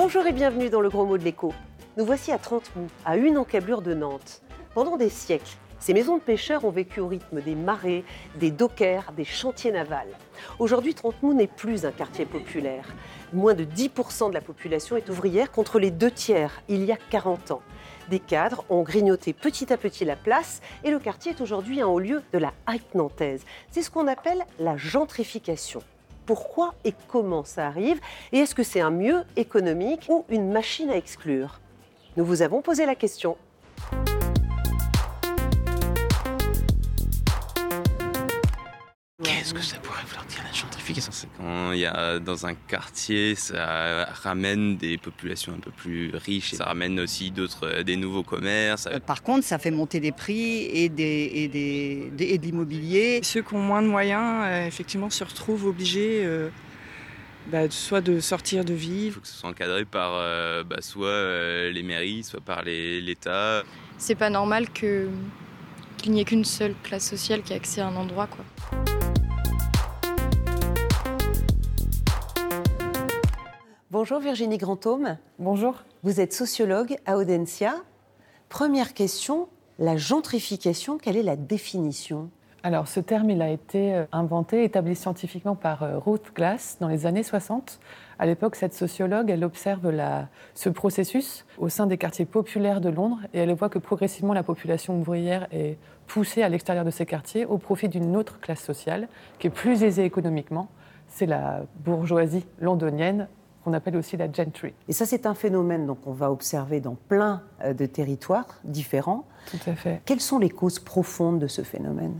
Bonjour et bienvenue dans le gros mot de l'écho. Nous voici à Trentemou, à une encablure de Nantes. Pendant des siècles, ces maisons de pêcheurs ont vécu au rythme des marées, des dockers, des chantiers navals. Aujourd'hui, Trentemou n'est plus un quartier populaire. Moins de 10% de la population est ouvrière contre les deux tiers il y a 40 ans. Des cadres ont grignoté petit à petit la place et le quartier est aujourd'hui un haut lieu de la hype nantaise. C'est ce qu'on appelle la gentrification pourquoi et comment ça arrive? Et est-ce que c'est un mieux économique ou une machine à exclure? Nous vous avons posé la question. Qu'est-ce que ça pourrait vouloir dire la gentrification? C'est quand il y a dans un quartier, ça ramène des populations un peu plus riches, ça ramène aussi d'autres, euh, des nouveaux commerces. Euh, Par contre, ça fait monter des prix et, des, et, des, et de l'immobilier. Ceux qui ont moins de moyens, euh, effectivement, se retrouvent obligés bah, soit de sortir de Il vivre. faut que ce soit encadré par euh, bah, soit euh, les mairies, soit par l'État. C'est pas normal que qu'il n'y ait qu'une seule classe sociale qui a accès à un endroit quoi. Bonjour Virginie Grandhomme. Bonjour. Vous êtes sociologue à Audencia. Première question, la gentrification, quelle est la définition? Alors, ce terme, il a été euh, inventé, établi scientifiquement par euh, Ruth Glass dans les années 60. À l'époque, cette sociologue, elle observe la- ce processus au sein des quartiers populaires de Londres et elle voit que progressivement, la population ouvrière est poussée à l'extérieur de ces quartiers au profit d'une autre classe sociale qui est plus aisée économiquement. C'est la bourgeoisie londonienne qu'on appelle aussi la gentry. Et ça, c'est un phénomène donc, qu'on va observer dans plein euh, de territoires différents. Tout à fait. Quelles sont les causes profondes de ce phénomène?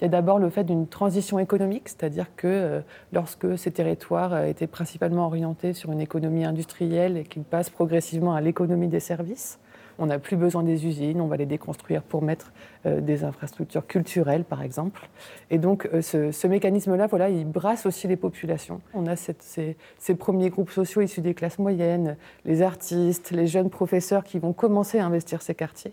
Il y a d'abord le fait d'une transition économique, c'est-à-dire que euh, lorsque ces territoires euh, étaient principalement orientés sur une économie industrielle et qu'ils passent progressivement à l'économie des services, on n'a plus besoin des usines, on va les déconstruire pour mettre euh, des infrastructures culturelles, par exemple. Et donc, ce, mécanisme-là, voilà, il brasse aussi les populations. On a ces premiers groupes sociaux issus des classes moyennes, les artistes, les jeunes professeurs qui vont commencer à investir ces quartiers.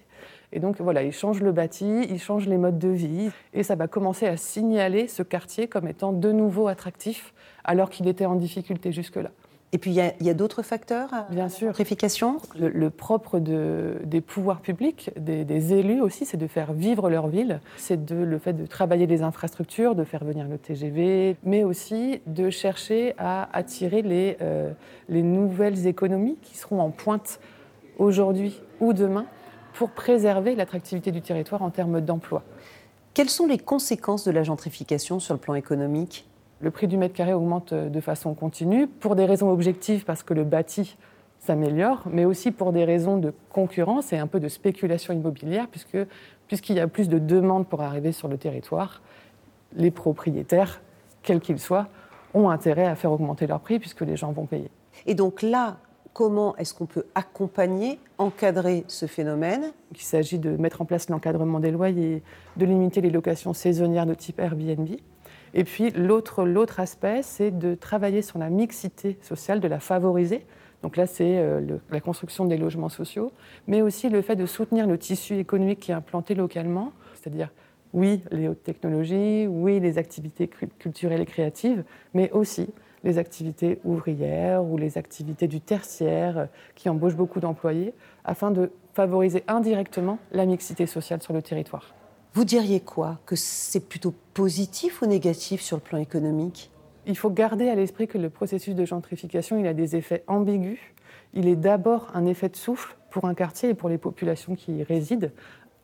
Et donc voilà, ils changent le bâti, ils changent les modes de vie, et ça va commencer à signaler ce quartier comme étant de nouveau attractif, alors qu'il était en difficulté jusque-là. Et puis, il y a, d'autres facteurs à Bien sûr. Le, le propre de- des pouvoirs publics, des, des élus aussi, c'est de faire vivre leur ville. C'est de, le fait de travailler les infrastructures, de faire venir le TGV, mais aussi de chercher à attirer les, euh, les nouvelles économies qui seront en pointe aujourd'hui ou demain pour préserver l'attractivité du territoire en termes d'emploi. Quelles sont les conséquences de la gentrification sur le plan économique? Le prix du mètre carré augmente de façon continue pour des raisons objectives parce que le bâti s'améliore, mais aussi pour des raisons de concurrence et un peu de spéculation immobilière puisque puisqu'il y a plus de demandes pour arriver sur le territoire, les propriétaires, quels qu'ils soient, ont intérêt à faire augmenter leur prix puisque les gens vont payer. Et donc là, comment est-ce qu'on peut accompagner, encadrer ce phénomène Il s'agit de mettre en place l'encadrement des loyers, de limiter les locations saisonnières de type Airbnb. Et puis l'autre aspect, c'est de travailler sur la mixité sociale, de la favoriser. Donc là, c'est euh, la construction des logements sociaux, mais aussi le fait de soutenir le tissu économique qui est implanté localement, c'est-à-dire oui, les hautes technologies, oui, les activités cu- culturelles et créatives, mais aussi les activités ouvrières ou les activités du tertiaire euh, qui embauchent beaucoup d'employés, afin de favoriser indirectement la mixité sociale sur le territoire. Vous diriez quoi? Que c'est plutôt positif ou négatif sur le plan économique? Il faut garder à l'esprit que le processus de gentrification, il a des effets ambigus. Il est d'abord un effet de souffle pour un quartier et pour les populations qui y résident.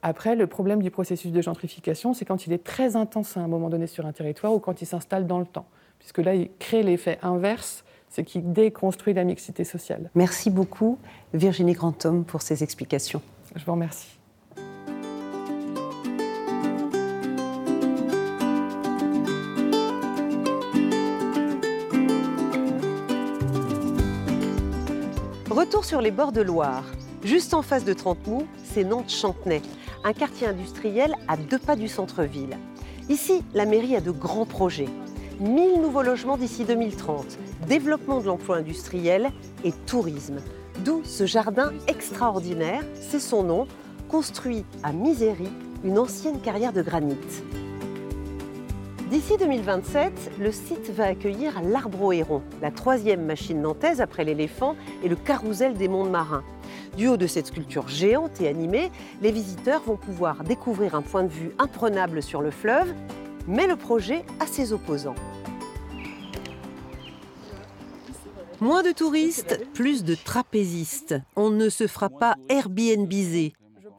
Après, le problème du processus de gentrification, c'est quand il est très intense à un moment donné sur un territoire ou quand il s'installe dans le temps. Puisque là, il crée l'effet inverse, c'est qu'il déconstruit la mixité sociale. Merci beaucoup, Virginie Grandhomme, pour ces explications. Je vous remercie. Retour sur les bords de Loire. Juste en face de Trentemou, c'est Nantes-Chantenay, un quartier industriel à deux pas du centre-ville. Ici, la mairie a de grands projets. 1000 nouveaux logements d'ici 2030, développement de l'emploi industriel et tourisme. D'où ce jardin extraordinaire, c'est son nom, construit à Miséry, une ancienne carrière de granit. D'ici 2027, le site va accueillir héron, la troisième machine nantaise après l'éléphant et le carrousel des mondes marins. Du haut de cette sculpture géante et animée, les visiteurs vont pouvoir découvrir un point de vue imprenable sur le fleuve, mais le projet a ses opposants. Moins de touristes, plus de trapézistes. On ne se fera pas Airbnbiser.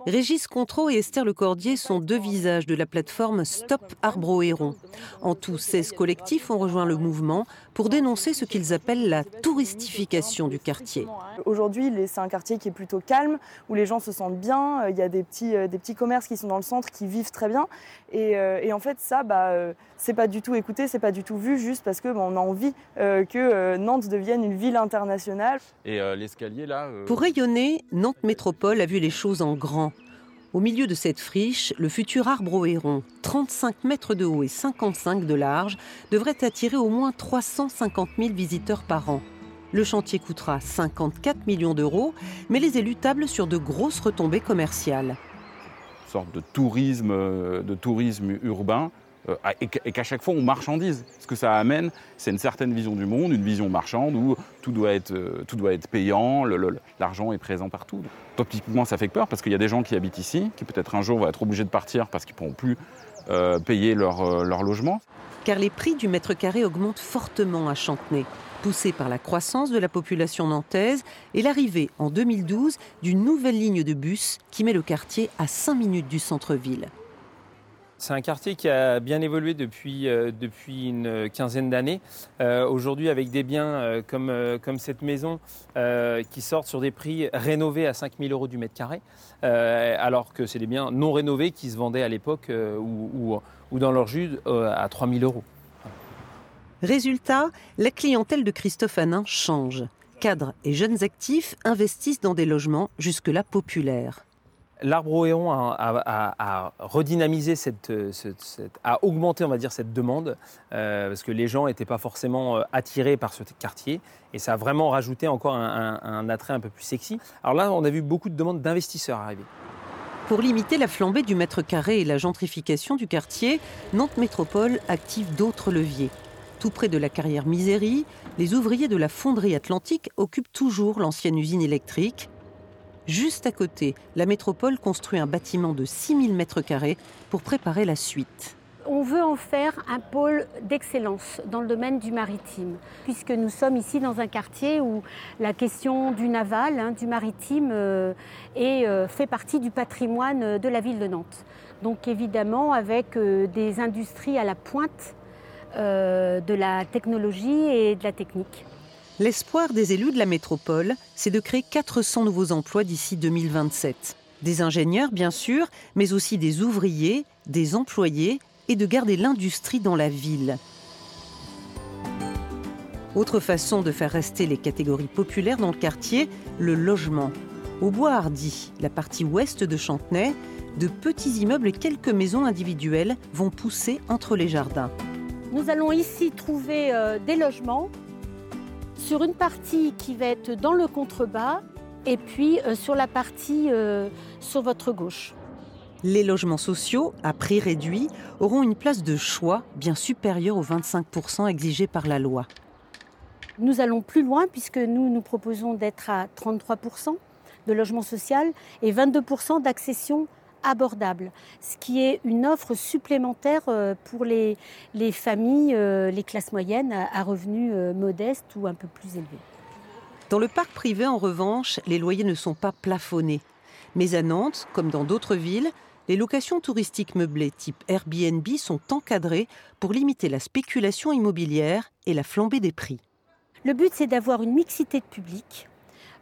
Régis Contreau et Esther Lecordier sont deux visages de la plateforme Stop Arbro Héron. En tout, 16 collectifs ont rejoint le mouvement pour dénoncer ce qu'ils appellent la touristification du quartier. Aujourd'hui, c'est un quartier qui est plutôt calme, où les gens se sentent bien. Euh, il y a des petits, euh, des petits commerces qui sont dans le centre, qui vivent très bien. Et, euh, en fait, ça, bah, c'est pas du tout écouté, c'est pas du tout vu, juste parce que bah, on a envie que Nantes devienne une ville internationale. Et l'escalier là. Pour rayonner, Nantes Métropole a vu les choses en grand. Au milieu de cette friche, le futur arbre au héron, 35 mètres de haut et 55 de large, devrait attirer au moins 350 000 visiteurs par an. Le chantier coûtera 54 millions d'euros, mais les élus tablent sur de grosses retombées commerciales. Une sorte de tourisme, euh, de tourisme urbain et qu'à chaque fois on marchandise. Ce que ça amène, c'est une certaine vision du monde, une vision marchande où tout doit être, euh, tout doit être payant, l'argent est présent partout. Topiquement, ça fait peur parce qu'il y a des gens qui habitent ici, qui peut-être un jour vont être obligés de partir parce qu'ils ne pourront plus payer leur, logement. Car les prix du mètre carré augmentent fortement à Chantenay poussée par la croissance de la population nantaise et l'arrivée en 2012 d'une nouvelle ligne de bus qui met le quartier à 5 minutes du centre-ville. C'est un quartier qui a bien évolué depuis, euh, une quinzaine d'années. Euh, aujourd'hui, avec des biens euh, comme, cette maison qui sortent sur des prix rénovés à 5 000 euros du mètre carré, alors que c'est des biens non rénovés qui se vendaient à l'époque ou, ou, dans leur jus à 3 000 euros. Résultat, la clientèle de Christophe Hanin change. Cadres et jeunes actifs investissent dans des logements jusque-là populaires. L'arbre héron a, redynamisé cette, a augmenté, on va dire, cette demande, euh, parce que les gens n'étaient pas forcément euh, attirés par ce quartier, et ça a vraiment rajouté encore un, un attrait un peu plus sexy. Alors là, on a vu beaucoup de demandes d'investisseurs arriver. Pour limiter la flambée du mètre carré et la gentrification du quartier, Nantes Métropole active d'autres leviers. Tout près de la carrière Misérie, les ouvriers de la fonderie atlantique occupent toujours l'ancienne usine électrique. Juste à côté, la métropole construit un bâtiment de 6000 m2 pour préparer la suite. On veut en faire un pôle d'excellence dans le domaine du maritime, puisque nous sommes ici dans un quartier où la question du naval, hein, du maritime, euh, euh, fait partie du patrimoine de la ville de Nantes. Donc évidemment, avec euh, des industries à la pointe de la technologie et de la technique. L'espoir des élus de la métropole, c'est de créer 400 nouveaux emplois d'ici 2027. Des ingénieurs, bien sûr, mais aussi des ouvriers, des employés et de garder l'industrie dans la ville. Autre façon de faire rester les catégories populaires dans le quartier, le logement. Au Bois Hardy, la partie ouest de Chantenay, de petits immeubles et quelques maisons individuelles vont pousser entre les jardins. Nous allons ici trouver euh, des logements sur une partie qui va être dans le contrebas et puis euh, sur la partie euh, sur votre gauche. Les logements sociaux, à prix réduit, auront une place de choix bien supérieure aux 25% exigés par la loi. Nous allons plus loin puisque nous nous proposons d'être à 33% de logement social et 22% d'accession abordable, ce qui est une offre supplémentaire euh, pour les, les familles, euh, les classes moyennes à revenus euh, modestes ou un peu plus élevés. Dans le parc privé, en revanche, les loyers ne sont pas plafonnés. Mais à Nantes, comme dans d'autres villes, les locations touristiques meublées type Airbnb sont encadrées pour limiter la spéculation immobilière et la flambée des prix. Le but, c'est d'avoir une mixité de public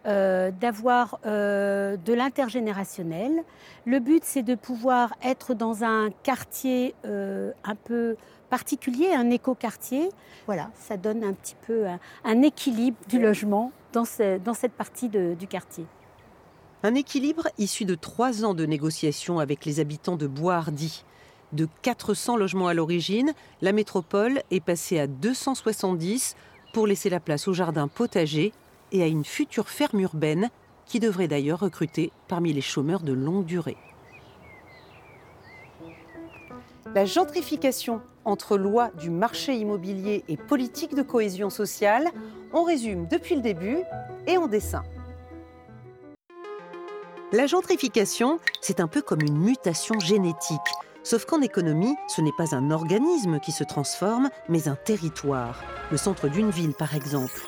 euh, d'avoir euh, de l'intergénérationnel. Le but, c'est de pouvoir être dans un quartier euh, un peu particulier, un éco-quartier. Voilà, ça donne un petit peu un, équilibre du logement dans, dans cette partie du quartier. Un équilibre issu de trois ans de négociations avec les habitants de Boishardy. De 400 logements à l'origine, la métropole est passée à 270 pour laisser la place au jardin potager et à une future ferme urbaine qui devrait d'ailleurs recruter parmi les chômeurs de longue durée. La gentrification entre loi du marché immobilier et politique de cohésion sociale, on résume depuis le début et en dessin. La gentrification, c'est un peu comme une mutation génétique. Sauf qu'en économie, ce n'est pas un organisme qui se transforme, mais un territoire. Le centre d'une ville, par exemple.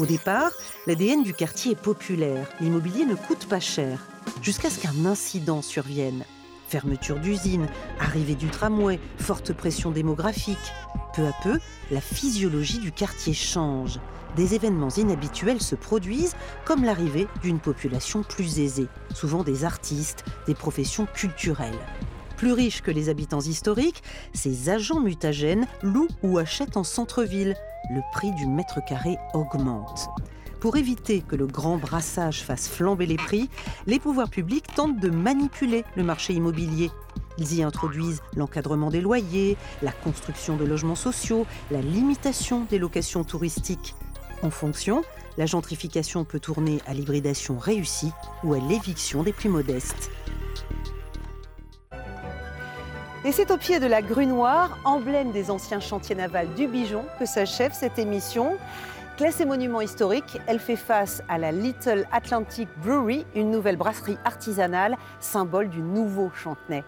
Au départ, l'ADN du quartier est populaire. L'immobilier ne coûte pas cher. Jusqu'à ce qu'un incident survienne. Fermeture d'usines, arrivée du tramway, forte pression démographique. Peu à peu, la physiologie du quartier change. Des événements inhabituels se produisent, comme l'arrivée d'une population plus aisée, souvent des artistes, des professions culturelles. Plus riches que les habitants historiques, ces agents mutagènes louent ou achètent en centre-ville. Le prix du mètre carré augmente. Pour éviter que le grand brassage fasse flamber les prix, les pouvoirs publics tentent de manipuler le marché immobilier. Ils y introduisent l'encadrement des loyers, la construction de logements sociaux, la limitation des locations touristiques. En fonction, la gentrification peut tourner à l'hybridation réussie ou à l'éviction des plus modestes. Et c'est au pied de la grue noire, emblème des anciens chantiers navals du Bijon, que s'achève cette émission. Classée monument historique, elle fait face à la Little Atlantic Brewery, une nouvelle brasserie artisanale, symbole du nouveau Chantenay.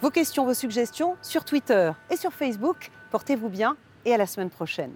Vos questions, vos suggestions sur Twitter et sur Facebook. Portez-vous bien et à la semaine prochaine.